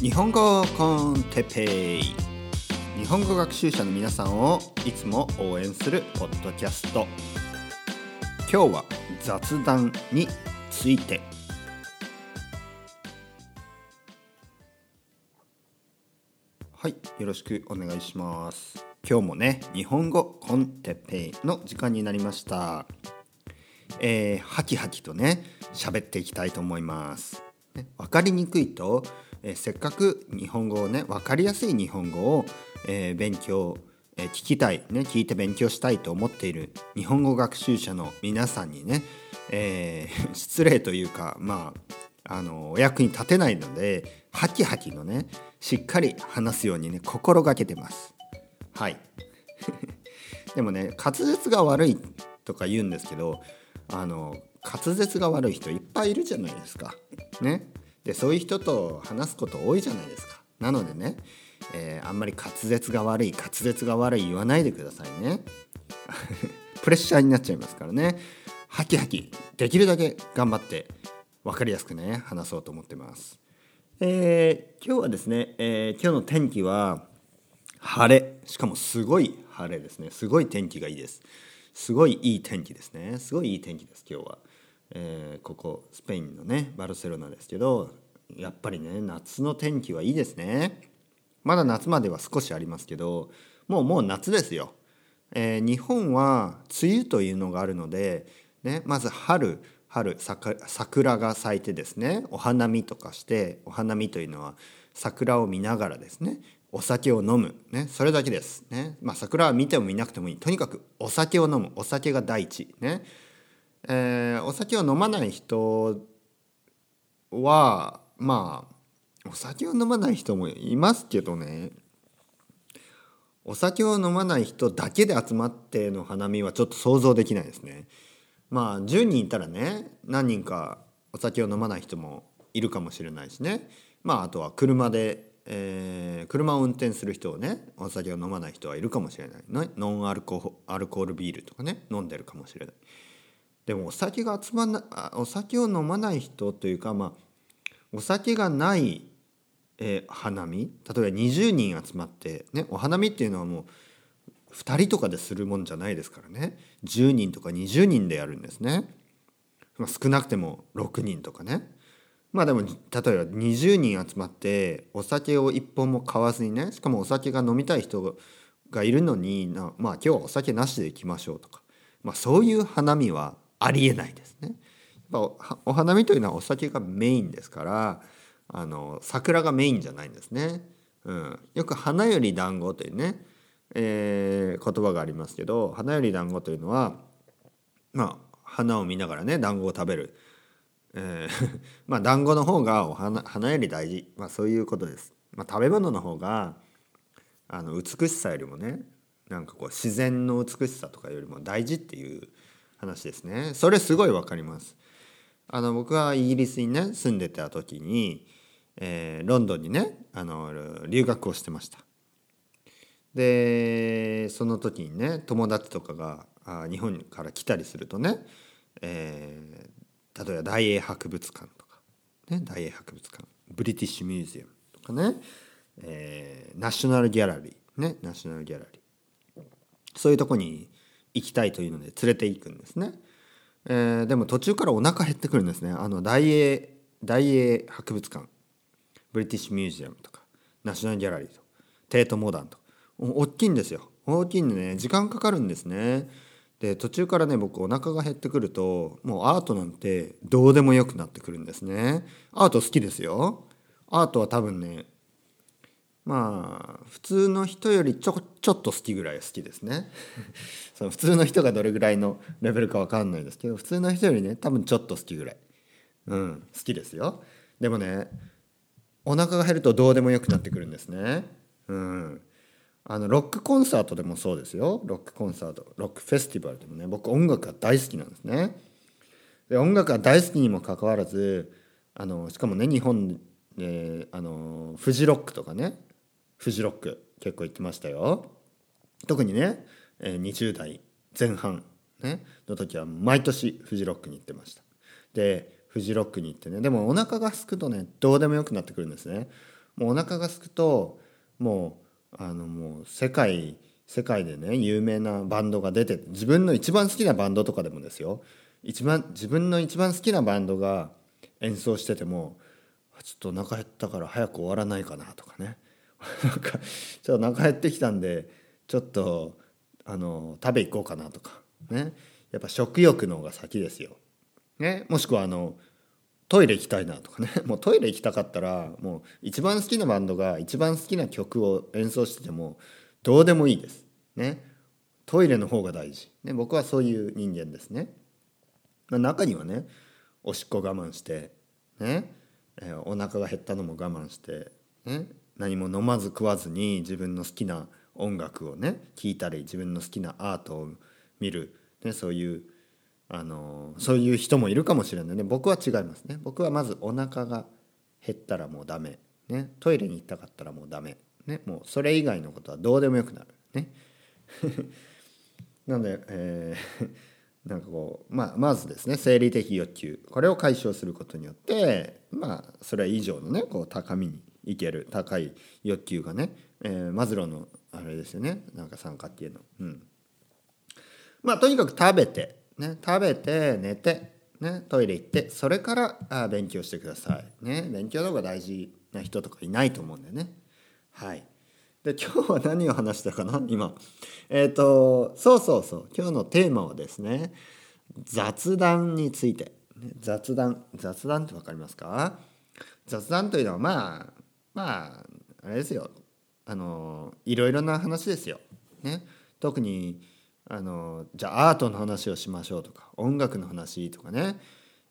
日本語コンテペイ。日本語学習者の皆さんをいつも応援するポッドキャスト。今日は雑談について。はいよろしくお願いします。今日もね日本語コンテペイの時間になりました。えー、ハキハキとね喋っていきたいと思います、分かりにくいと、え、せっかく日本語をね分かりやすい日本語を、えー、勉強、えー、聞きたい、ね、聞いて勉強したいと思っている日本語学習者の皆さんにね、えー、失礼というかまああのお役に立てないのでハキハキのねしっかり話すようにね心がけてます。はい でもね滑舌が悪いとか言うんですけどあの滑舌が悪い人いっぱいいるじゃないですか。ね、でそういう人と話すこと多いじゃないですか。なのでね、えー、あんまり滑舌が悪い滑舌が悪い言わないでくださいね。プレッシャーになっちゃいますからね。ハキハキできるだけ頑張って分かりやすくね話そうと思ってます。えー、今日はですね、えー、今日の天気は晴れしかもすごい晴れですねすごい天気がいいですすごいいい天気ですねすごいいい天気です今日は。えー、ここスペインのねバルセロナですけどやっぱりね夏の天気はいいですね。まだ夏までは少しありますけどもうもう夏ですよ、えー、日本は梅雨というのがあるので、ね、まず春春桜が咲いてですねお花見とかしてお花見というのは桜を見ながらですねお酒を飲む、ね、それだけです、ねまあ、桜は見ても見なくてもいい。とにかくお酒を飲む。お酒が第一。ね。えー、お酒を飲まない人はまあお酒を飲まない人もいますけどねお酒を飲まない人だけで集まっての花見はちょっと想像できないですね。まあ10人いたらね何人かお酒を飲まない人もいるかもしれないしねまああとは車で、えー、車を運転する人をねお酒を飲まない人はいるかもしれない、ノンアルコアルコールビールとかね飲んでるかもしれない。でもお酒が集まなお酒を飲まない人というかまあお酒がない、えー、花見例えば20人集まって、ね、お花見っていうのはもう2人とかでするもんじゃないですからね。10人とか20人でやるんですね。まあ、少なくても6人とかね。まあでも例えば20人集まってお酒を一本も買わずにねしかもお酒が飲みたい人がいるのにまあ今日はお酒なしで行きましょうとか、まあ、そういう花見はありえないですね。やっぱお花見というのはお酒がメインですからあの桜がメインじゃないんですね。うん、よく「花より団子というね、えー、言葉がありますけど花より団子というのはまあ花を見ながらね団子を食べる、えー、まあ団子の方がお花花より大事、まあ、そういうことです。まあ、食べ物の方があの美しさよりもねなんかこう自然の美しさとかよりも大事っていう話ですね。それすごいわかります。あの僕はイギリスにね住んでた時に、えー、ロンドンにねあの留学をしてました。でその時にね友達とかがあ日本から来たりするとね、えー、例えば大英博物館とか、ね、大英博物館ブリティッシュミュージアムとかね、えー、ナショナルギャラリーねナショナルギャラリー。そういうとこに行きたいというので連れて行くんですね。えー、でも途中からお腹減ってくるんですね。あの大英大英博物館ブリティッシュミュージアムとかナショナルギャラリーとテートモダンと大きいんですよ。大きいんでね時間かかるんですね。で途中からね僕お腹が減ってくるともうアートなんてどうでもよくなってくるんですね。アート好きですよ。アートは多分ねまあ普通の人よりちょちょっと好きぐらい好きですね。その普通の人がどれぐらいのレベルか分かんないですけど普通の人よりね多分ちょっと好きぐらい。うん好きですよ。でもねお腹が減るとどうでもよくなってくるんですね。うん。あのロックコンサートでもそうですよ。ロックコンサートロックフェスティバルでもね僕音楽が大好きなんですね。で音楽が大好きにもかかわらずあのしかもね日本であのフジロックとかねフジロック結構行ってましたよ。特にね20代前半、ね、の時は毎年フジロックに行ってました。でフジロックに行ってねでもお腹が空くとねどうでもよくなってくるんですね。もうお腹が空くともうあのもう世界世界でね有名なバンドが出て自分の一番好きなバンドとかでもですよ。一番自分の一番好きなバンドが演奏しててもちょっとお腹減ったから早く終わらないかなとかね。なんかちょっとお腹減ってきたんでちょっとあの食べ行こうかなとかね。やっぱ食欲の方が先ですよ。ね、もしくはあのトイレ行きたいなとかね。もうトイレ行きたかったらもう一番好きなバンドが一番好きな曲を演奏しててもどうでもいいです。ね、トイレの方が大事、ね、僕はそういう人間ですね。まあ、中にはねおしっこ我慢してね、えー、お腹が減ったのも我慢して、ね、何も飲まず食わずに自分の好きな音楽をね聴いたり自分の好きなアートを見る、ね、そういうあのそういう人もいるかもしれないね。僕は違いますね。僕はまずお腹が減ったらもうダメ、ね、トイレに行ったかったらもうダメ、ね、もうそれ以外のことはどうでもよくなる。ね。なので、えー なんかこう、まあ、まずですね生理的欲求。これを解消することによってまあそれ以上のねこう高みにいける高い欲求がね、えー、マズローのあれですよねなんか三角形の。うん、まあとにかく食べて、ね、食べて寝て、ね、トイレ行ってそれからあ勉強してください。ね、勉強の方が大事な人とかいないと思うんでね。はい。で今日は何を話したかな？今。えっ、ー、とそうそうそう今日のテーマはですね雑談について。雑談雑談って分かりますか？雑談というのはまあまああれですよ。あのいろいろな話ですよ。ね、特にあのじゃあアートの話をしましょうとか音楽の話とかね、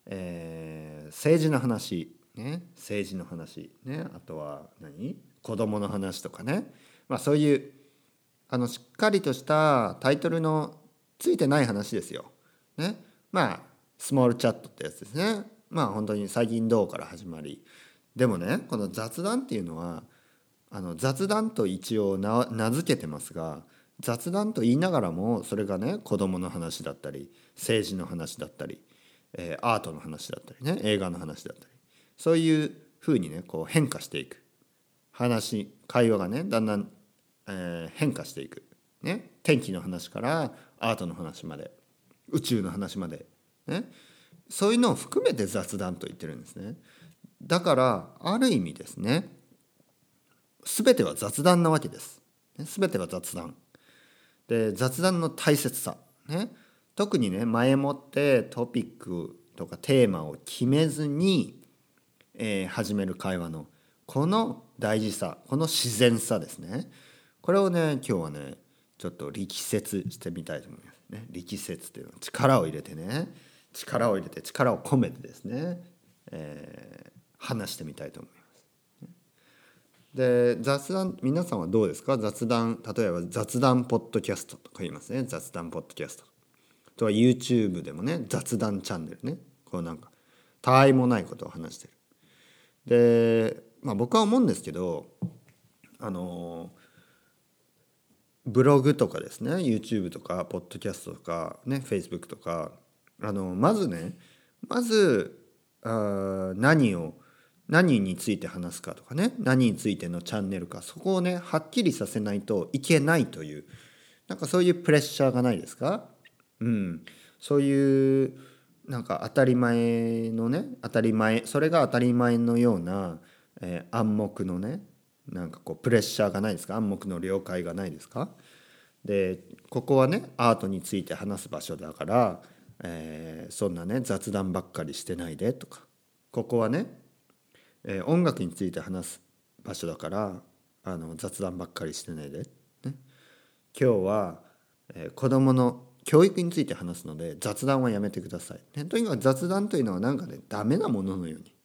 えー、政治の話、ね、政治の話、ね、あとは何？子供の話とかね、まあ、そういうあのしっかりとしたタイトルのついてない話ですよ。ね、まあスモールチャットってやつですね。まあ本当に最近どうから始まり。でもねこの雑談っていうのはあの雑談と一応名付けてますが雑談と言いながらもそれがね子供の話だったり政治の話だったり、えー、アートの話だったりね映画の話だったりそういうふうにねこう変化していく。話会話がねだんだん、えー、変化していく、ね、天気の話からアートの話まで宇宙の話まで、ね、そういうのを含めて雑談と言ってるんですね。だからある意味ですね全ては雑談なわけです。全ては雑談。で雑談の大切さ、ね、特にね前もってトピックとかテーマを決めずに、えー、始める会話のこの大事さこの自然さですねこれをね今日はねちょっと力説してみたいと思います。ね、力説というのは力を入れてね力を入れて力を込めてですね、えー、話してみたいと思います。で雑談皆さんはどうですか？雑談例えば雑談ポッドキャストとか言いますね。雑談ポッドキャスト。とは YouTube でもね雑談チャンネルね。こうなんかたわいもないことを話してる。でまあ僕は思うんですけどあのブログとかですね。YouTube とかポッドキャストとかね Facebook とか。あのまずねまずあ何を何について話すかとかね何についてのチャンネルかそこをねはっきりさせないといけないというなんかそういうプレッシャーがないですか？うん。そういうなんか当たり前のね当たり前それが当たり前のような、えー、暗黙のねなんかこうプレッシャーがないですか？暗黙の了解がないですか？でここはねアートについて話す場所だから、えー、そんなね雑談ばっかりしてないでとかここはねえー、音楽について話す場所だからあの雑談ばっかりしてないで、ね、今日は、えー、子どもの教育について話すので雑談はやめてください、ね、とにかく雑談というのはなんかねダメなもののように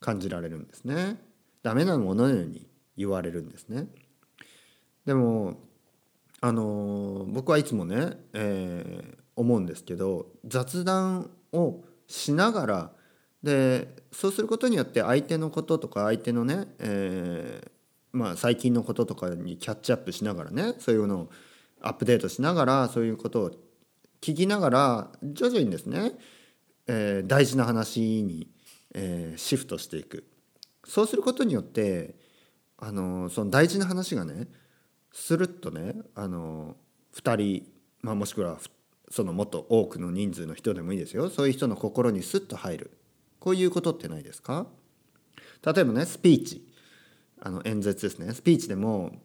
感じられるんですね。ダメなもののように言われるんですね。でもあのー、僕はいつもね、えー、思うんですけど雑談をしながらでそうすることによって相手のこととか相手のね、えー、まあ、最近のこととかにキャッチアップしながらねそういうのをアップデートしながらそういうことを聞きながら徐々にですねえー、大事な話に、えー、シフトしていく。そうすることによってあのその大事な話がねスルッとねあの2人、まあ、もしくはそのもっと多くの人数の人でもいいですよ。そういう人の心にスッと入る。こういうことってないですか？例えばねスピーチ。あの演説ですね。スピーチでも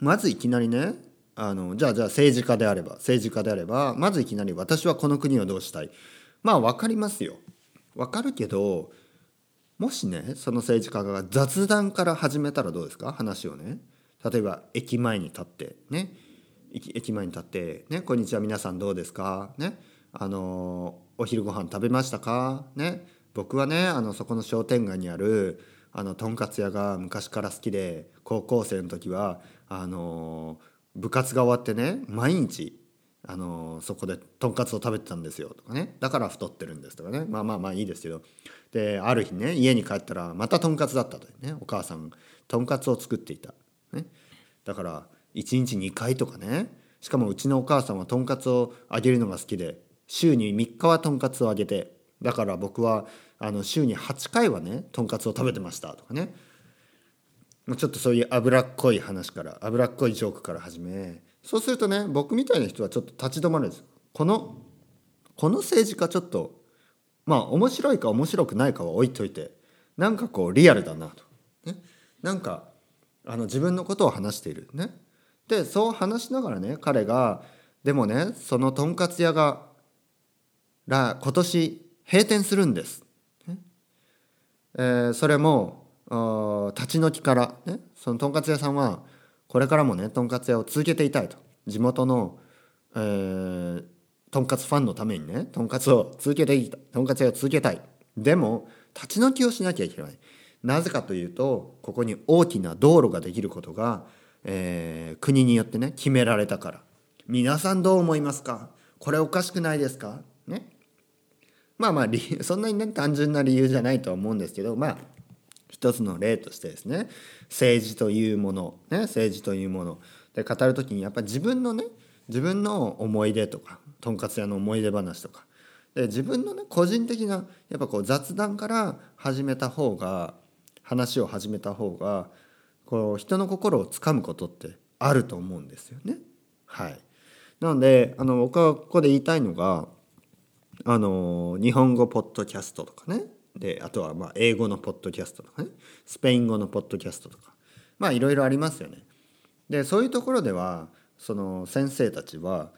まずいきなりねあのじゃあじゃあ政治家であれば政治家であればまずいきなり私はこの国をどうしたい。まあ分かりますよ。分かるけどもしねその政治家が雑談から始めたらどうですか？話をね。例えば駅前に立ってね。駅前に立ってね「こんにちは皆さんどうですか?」ね。あのお昼ご飯食べましたか？ね。僕はねあのそこの商店街にあるあのとんかつ屋が昔から好きで高校生の時はあの部活が終わってね毎日あのそこでとんかつを食べてたんですよとかね。だから太ってるんですとかね。まあまあまあいいですけど。である日ね家に帰ったらまたとんかつだったというねお母さんとんかつを作っていた、ね、だから1日2回とかね。しかもうちのお母さんはとんかつをあげるのが好きで週に3日はとんかつをあげてだから僕はあの週に8回はねとんかつを食べてましたとかね。ちょっとそういう脂っこい話から脂っこいジョークから始めそうするとね僕みたいな人はちょっと立ち止まるんですこのこの政治家ちょっとまあ面白いか面白くないかは置いといてなんかこうリアルだなと、ね、なんかあの自分のことを話している。ね。でそう話しながらね彼がでもねそのとんかつ屋がら今年閉店するんです。えー、それも立ち退きから、ね、そのとんかつ屋さんはこれからもねとんかつ屋を続けていたいと。地元の、えー、とんかつファンのためにねとんかつを続けていたとんかつ屋を続けたい。でも立ち退きをしなきゃいけない。なぜかというとここに大きな道路ができることが、えー、国によってね決められたから。皆さんどう思いますか？これおかしくないですか？ね。まあまあ そんなにね単純な理由じゃないとは思うんですけどまあ一つの例としてですね政治というもの、ね、政治というもの。で語る時にやっぱり自分のね自分の思い出とかとんかつ屋の思い出話とか。で自分のね個人的なやっぱこう雑談から始めた方が話を始めた方がこう人の心をつかむことってあると思うんですよね。はい、なのであの僕はここで言いたいのがあの日本語ポッドキャストとかね。であとはまあ英語のポッドキャストとかね。スペイン語のポッドキャストとか。まあいろいろありますよね。でそういうところではその先生たちは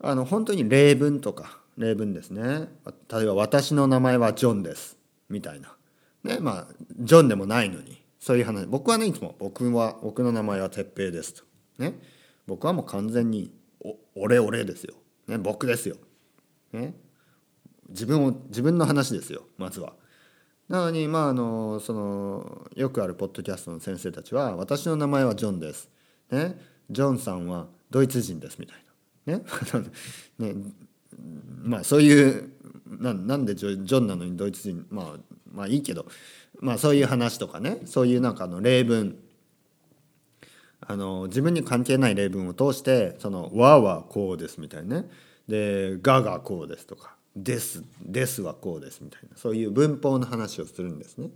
あの本当に例文とか例文ですね。例えば「私の名前はジョンです」みたいな。ねまあジョンでもないのに。そういう話。僕はねいつも僕は僕の名前は哲平ですと。ね。僕はもう完全にお俺俺ですよ、ね、僕ですよ、ね、自分を自分の話ですよまずは。なのにまああのそのよくあるポッドキャストの先生たちは「私の名前はジョンです」ね「ジョンさんはドイツ人です」みたいな。ね。ね。まあそういうなんでジョンなのにドイツ人まあまあいいけど。まあそういう話とかね。そういうなんかの例文。あの自分に関係ない例文を通してその「わ」はこうですみたいなね。で「が」がこうですとかですですはこうですみたいなそういう文法の話をするんですね。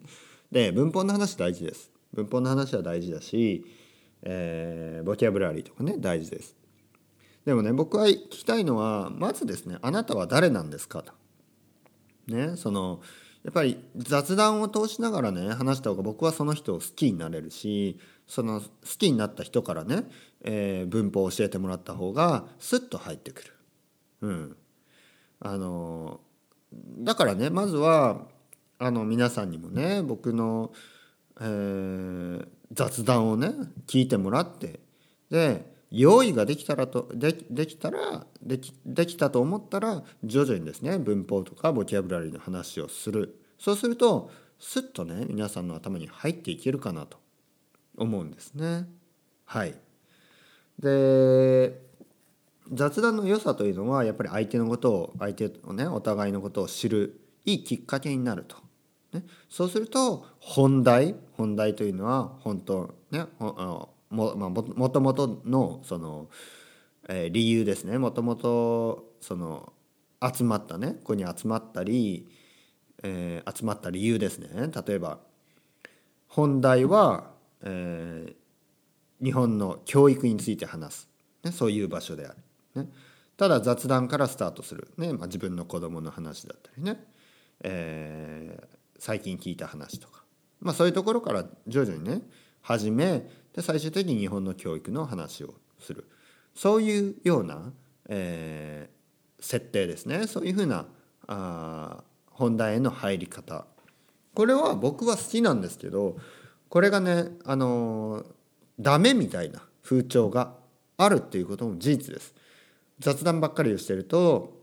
で文法の話大事です。文法の話は大事だし、えー、ボキャブラリーとかね大事です。でもね僕は聞きたいのはまずですねあなたは誰なんですかと。ねそのやっぱり雑談を通しながらね話した方が僕はその人を好きになれるしその好きになった人からね、えー、文法を教えてもらった方がスッと入ってくる。うん。あのだからねまずはあの皆さんにもね僕の、えー、雑談をね聞いてもらってで用意ができたらとでできたらできできたと思ったら徐々にですね文法とかボキャブラリーの話をする。そうするとスッとね皆さんの頭に入っていけるかなと思うんですね。はい。で雑談の良さというのはやっぱり相手のことを相手をねお互いのことを知るいいきっかけになると。ね、そうすると本題本題というのは本当ねも,、まあ、もともとのその、えー、理由ですね。もともとその集まったねここに集まったり、えー、集まった理由ですね。例えば本題は、えー、日本の教育について話す、ね、そういう場所である、ね、ただ雑談からスタートする、ね。まあ、自分の子供の話だったりね、えー、最近聞いた話とか、まあ、そういうところから徐々にね始めで最終的に日本の教育の話をする。そういうような、えー、設定ですね。そういうふうなあ本題への入り方。これは僕は好きなんですけどこれがねあのー、ダメみたいな風潮があるっていうことも事実です。雑談ばっかりをしてると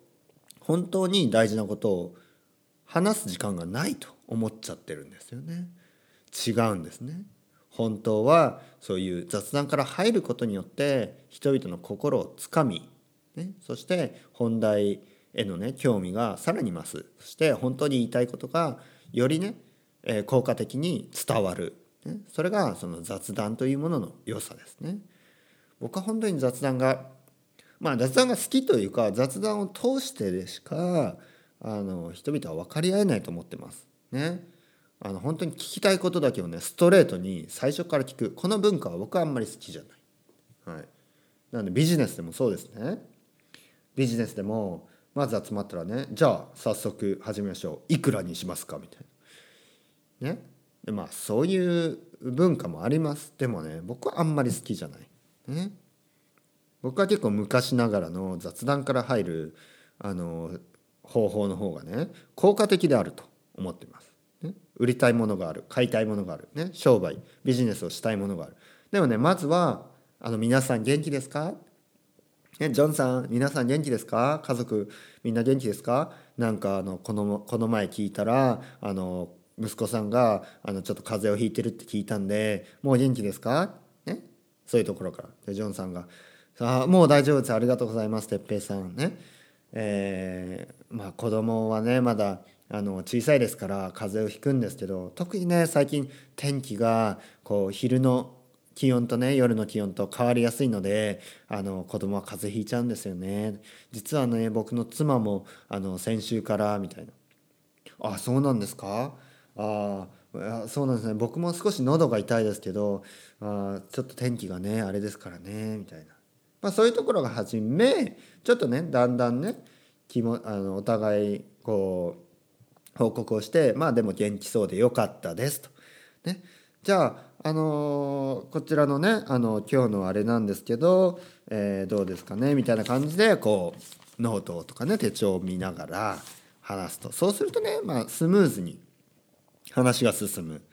本当に大事なことを話す時間がないと思っちゃってるんですよね。違うんですね。本当はそういう雑談から入ることによって人々の心をつかみ、ね、そして本題へのね興味がさらに増すそして本当に言いたいことがよりね、えー、効果的に伝わる、ね、それがその雑談というものの良さですね。僕は本当に雑談がまあ雑談が好きというか雑談を通してでしかあの人々は分かり合えないと思ってます。ね。あの本当に聞きたいことだけをねストレートに最初から聞くこの文化は僕はあんまり好きじゃない。はい、なのでビジネスでもそうですね。ビジネスでもまず集まったらねじゃあ早速始めましょういくらにしますか？みたいな。ね。でまあそういう文化もありますでもね僕はあんまり好きじゃない。ね。僕は結構昔ながらの雑談から入るあの方法の方がね効果的であると思ってます。ね、売りたいものがある買いたいものがある、ね、商売ビジネスをしたいものがある。でもねまずはあの皆さん元気ですか？ね、ジョンさん皆さん元気ですか？家族みんな元気ですか？なんかあのこのこの前聞いたらあの息子さんがあのちょっと風邪をひいてるって聞いたんでもう元気ですか、ね、そういうところから。でジョンさんが「さあもう大丈夫です。ありがとうございます哲平さんね」えー、まあ子供はねまだあの小さいですから風邪をひくんですけど特にね最近天気がこう昼の気温とね夜の気温と変わりやすいのであの子供は風邪ひいちゃうんですよね。実はね僕の妻もあの先週からみたいな。あそうなんですか？あそうなんですね。僕も少し喉が痛いですけどあちょっと天気がねあれですからねみたいな、まあ、そういうところが始めちょっとねだんだんね気もあのお互いこう報告をしてまあでも元気そうでよかったですと。ね、じゃあ、あのー、こちらのね、あの今日のあれなんですけど、えー、どうですかねみたいな感じでこうノートとかね手帳を見ながら話すとそうするとね、まあ、スムーズに話が進む。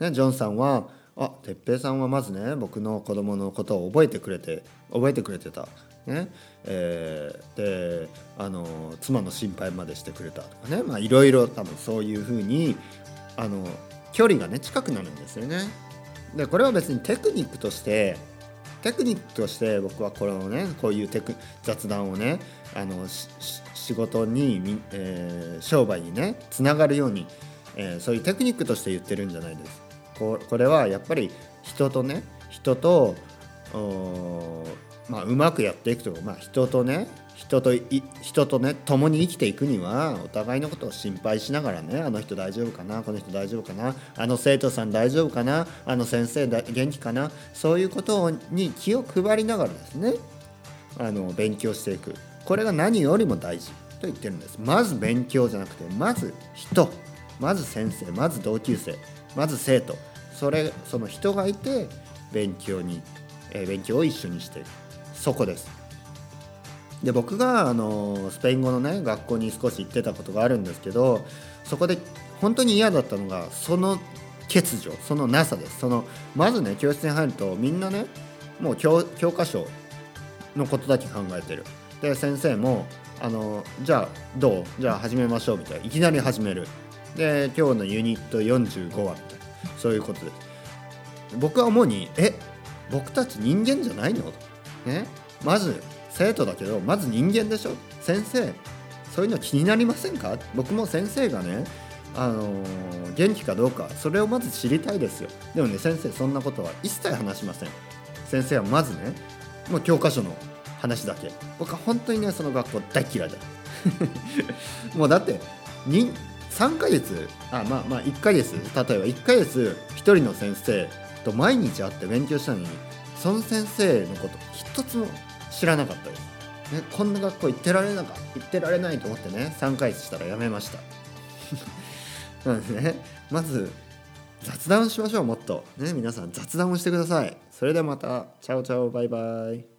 ね、ジョンさんはあ哲平さんはまずね僕の子供のことを覚えてくれて覚えてくれてたねえー、であの妻の心配までしてくれたとかねまあいろいろ多分そういうふうにあの距離がね近くなるんですよね。でこれは別にテクニックとしてテクニックとして僕はこのねこういうテク雑談をねあの仕事に、えー、商売にねつながるように、えー、そういうテクニックとして言ってるんじゃないです。ここれはやっぱり人とね人とまあ、うまくやっていくと、まあ、人とね人と人とね共に生きていくにはお互いのことを心配しながらねあの人大丈夫かなこの人大丈夫かなあの生徒さん大丈夫かなあの先生だ元気かなそういうことに気を配りながらですねあの勉強していく。これが何よりも大事と言ってるんです。まず勉強じゃなくてまず人まず先生まず同級生。まず生徒。それその人がいて勉強に、えー、勉強を一緒にしていくそこです。で僕があのスペイン語のね学校に少し行ってたことがあるんですけどそこで本当に嫌だったのがその欠如そのなさです。そのまずね教室に入るとみんなねもう教科書のことだけ考えてる。で先生もあのじゃあどう？じゃあ始めましょう。みたいな。いきなり始める。で今日のユニット45話みたいなそういうことで。す僕は主にえ僕たち人間じゃないの？とね。まず生徒だけどまず人間でしょ？先生そういうの気になりませんか？僕も先生がねあのー、元気かどうかそれをまず知りたいですよ。でもね先生そんなことは一切話しません。先生はまずねもう教科書の話だけ。僕は本当にねその学校大嫌いだ。もうだってに3ヶ月？あまあまあ1ヶ月。例えば1ヶ月1人の先生と毎日会って勉強したのにその先生のこと一つも知らなかったです、ね、こんな学校行ってられなか行ってられないと思ってね3ヶ月したらやめました。なのでねまず雑談しましょうもっと。ね皆さん雑談をしてください。それではまた。チャオチャオバイバイ。